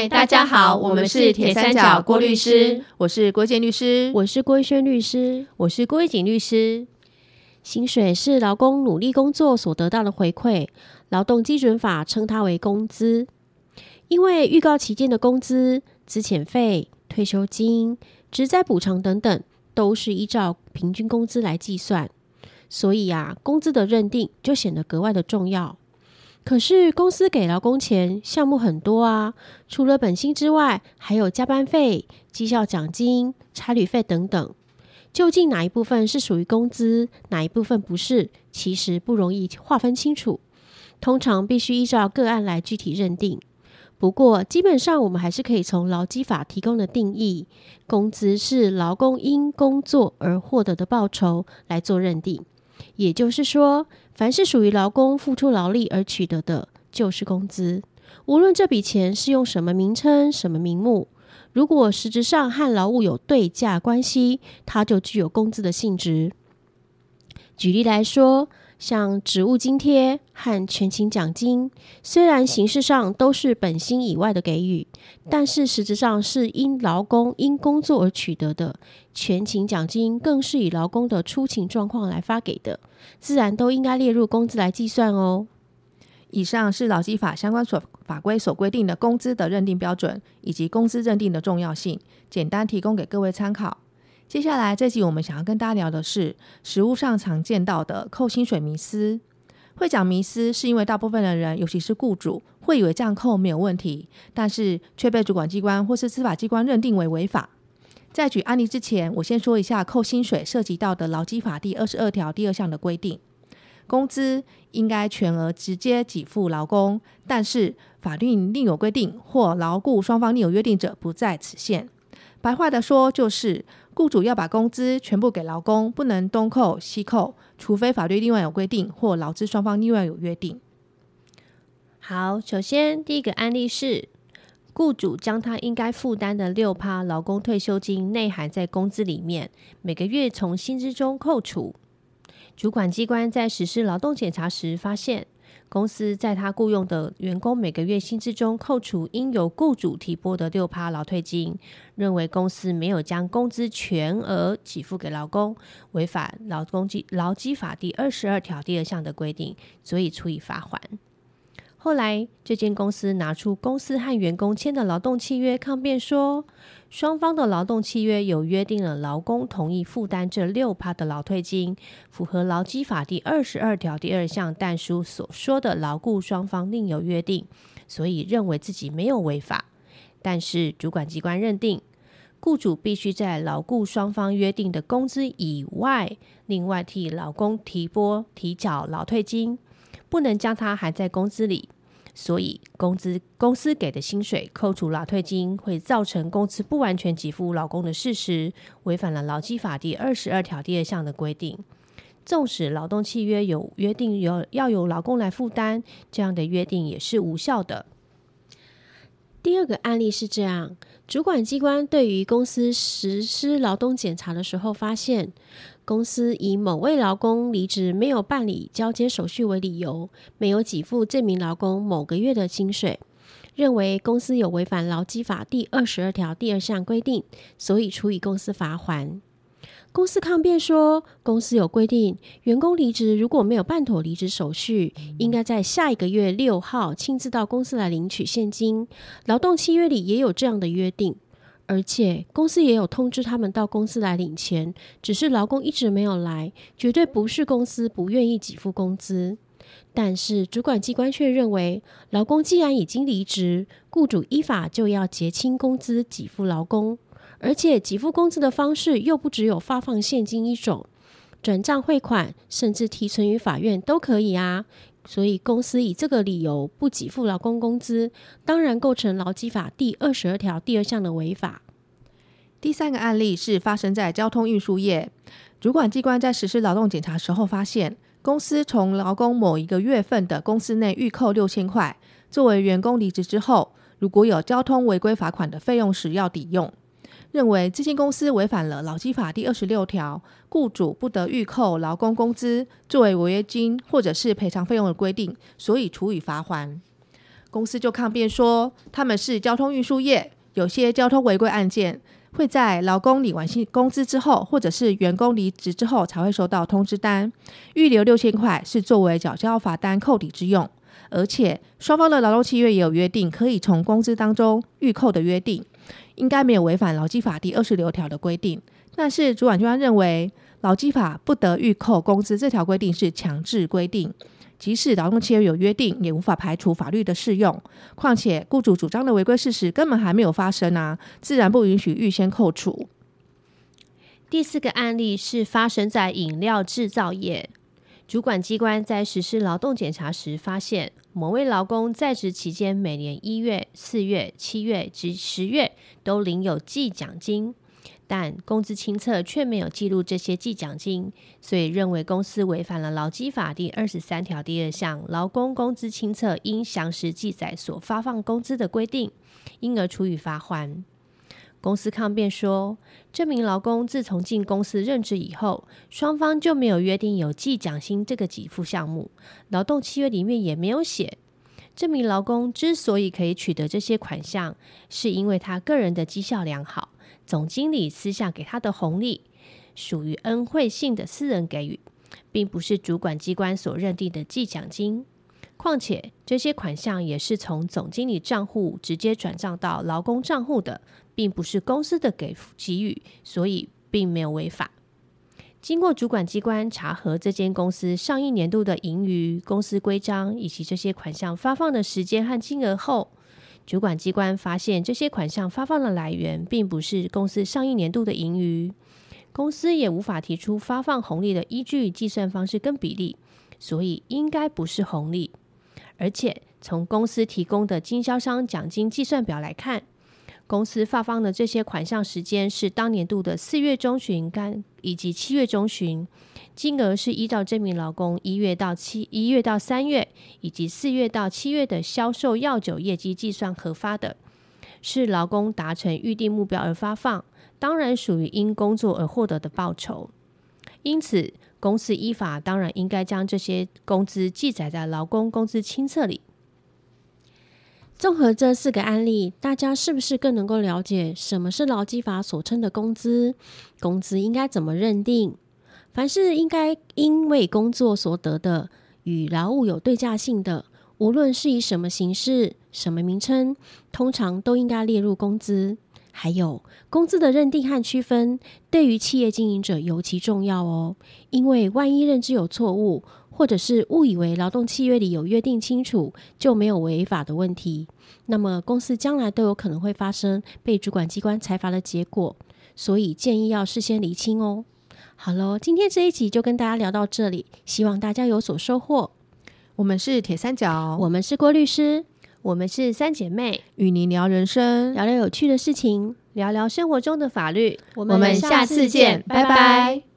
嗨，大家好，我们是铁三角郭律师，我是郭建律师，我是郭一轩律师，我是郭一景律师。薪水是劳工努力工作所得到的回馈，劳动基准法称它为工资。因为预告期间的工资、资遣费、退休金、职灾补偿等等，都是依照平均工资来计算，所以啊，工资的认定就显得格外的重要。可是公司给劳工钱项目很多啊，除了本薪之外，还有加班费、绩效奖金、差旅费等等。究竟哪一部分是属于工资，哪一部分不是，其实不容易划分清楚。通常必须依照个案来具体认定。不过基本上，我们还是可以从劳基法提供的定义“工资是劳工因工作而获得的报酬”来做认定。也就是说，凡是属于劳工付出劳力而取得的，就是工资。无论这笔钱是用什么名称、什么名目，如果实质上和劳务有对价关系，它就具有工资的性质。举例来说，像职务津贴和全勤奖金，虽然形式上都是本薪以外的给予，但是实质上是因劳工因工作而取得的。全勤奖金更是以劳工的出勤状况来发给的，自然都应该列入工资来计算哦。以上是劳基法相关所法规所规定的工资的认定标准，以及工资认定的重要性，简单提供给各位参考。接下来这集我们想要跟大家聊的是，实务上常见到的扣薪水迷思。会讲迷思，是因为大部分的人，尤其是雇主，会以为这样扣没有问题，但是却被主管机关或是司法机关认定为违法。在举案例之前，我先说一下扣薪水涉及到的劳基法第二十二条第二项的规定：工资应该全额直接给付劳工，但是法律另有规定或劳雇双方另有约定者，不在此限。白话的说，就是雇主要把工资全部给劳工，不能东扣西扣，除非法律另外有规定或劳资双方另外有约定。好，首先第一个案例是，雇主将他应该负担的六趴劳工退休金内含在工资里面，每个月从薪资中扣除。主管机关在实施劳动检查时发现。公司在他雇佣的员工每个月薪资中扣除应由雇主提拨的六趴劳退金，认为公司没有将工资全额给付给劳工，违反劳工基劳基法第二十二条第二项的规定，所以处以罚款。后来，这间公司拿出公司和员工签的劳动契约抗辩，说双方的劳动契约有约定了劳工同意负担这六趴的劳退金，符合劳基法第二十二条第二项但书所说的劳雇双方另有约定，所以认为自己没有违法。但是主管机关认定，雇主必须在劳雇双方约定的工资以外，另外替劳工提拨提缴劳退金。不能将它含在工资里，所以工资公司给的薪水扣除劳退金，会造成工资不完全给付劳工的事实，违反了劳基法第二十二条第二项的规定。纵使劳动契约有约定有要由劳工来负担，这样的约定也是无效的。第二个案例是这样：主管机关对于公司实施劳动检查的时候，发现公司以某位劳工离职没有办理交接手续为理由，没有给付这名劳工某个月的薪水，认为公司有违反劳基法第二十二条第二项规定，所以处以公司罚款。公司抗辩说，公司有规定，员工离职如果没有办妥离职手续，应该在下一个月六号亲自到公司来领取现金。劳动契约里也有这样的约定，而且公司也有通知他们到公司来领钱，只是劳工一直没有来，绝对不是公司不愿意给付工资。但是主管机关却认为，劳工既然已经离职，雇主依法就要结清工资给付劳工。而且给付工资的方式又不只有发放现金一种，转账汇款，甚至提存于法院都可以啊。所以公司以这个理由不给付劳工工资，当然构成劳基法第二十二条第二项的违法。第三个案例是发生在交通运输业，主管机关在实施劳动检查时候发现，公司从劳工某一个月份的公司内预扣六千块，作为员工离职之后，如果有交通违规罚款的费用时要抵用。认为这间公司违反了劳基法第二十六条，雇主不得预扣劳工工资作为违约金或者是赔偿费用的规定，所以处以罚款。公司就抗辩说，他们是交通运输业，有些交通违规案件会在劳工领完薪工资之后，或者是员工离职之后才会收到通知单，预留六千块是作为缴交罚单扣抵之用。而且双方的劳动契约也有约定，可以从工资当中预扣的约定，应该没有违反劳基法第二十六条的规定。但是主管机关认为，劳基法不得预扣工资这条规定是强制规定。即使劳动契约有约定，也无法排除法律的适用。况且，雇主主张的违规事实根本还没有发生啊，自然不允许预先扣除。第四个案例是发生在饮料制造业，主管机关在实施劳动检查时发现，某位劳工在职期间每年一月、四月、七月及十月都领有计奖金。但工资清册却没有记录这些计奖金，所以认为公司违反了劳基法第二十三条第二项劳工工资清册应详实记载所发放工资的规定，因而处以罚款。公司抗辩说，这名劳工自从进公司任职以后，双方就没有约定有计奖金这个给付项目，劳动契约里面也没有写。这名劳工之所以可以取得这些款项，是因为他个人的绩效良好。总经理私下给他的红利，属于恩惠性的私人给予，并不是主管机关所认定的计奖金。况且这些款项也是从总经理账户直接转账到劳工账户的，并不是公司的给给予，所以并没有违法。经过主管机关查核这间公司上一年度的盈余、公司规章以及这些款项发放的时间和金额后，主管机关发现，这些款项发放的来源并不是公司上一年度的盈余，公司也无法提出发放红利的依据、计算方式跟比例，所以应该不是红利。而且从公司提供的经销商奖金计算表来看，公司发放的这些款项时间是当年度的四月中旬干以及七月中旬。金额是依照这名劳工一月到七一月到三月以及四月到七月的销售药酒业绩计算核发的，是劳工达成预定目标而发放，当然属于因工作而获得的报酬。因此，公司依法当然应该将这些工资记载在劳工工资清册里。综合这四个案例，大家是不是更能够了解什么是劳基法所称的工资？工资应该怎么认定？凡是应该因为工作所得的与劳务有对价性的，无论是以什么形式、什么名称，通常都应该列入工资。还有工资的认定和区分，对于企业经营者尤其重要哦。因为万一认知有错误，或者是误以为劳动契约里有约定清楚，就没有违法的问题，那么公司将来都有可能会发生被主管机关裁罚的结果。所以建议要事先厘清哦。好喽，今天这一集就跟大家聊到这里，希望大家有所收获。我们是铁三角，我们是郭律师，我们是三姐妹，与您聊人生，聊聊有趣的事情，聊聊生活中的法律。我们下次见，拜拜。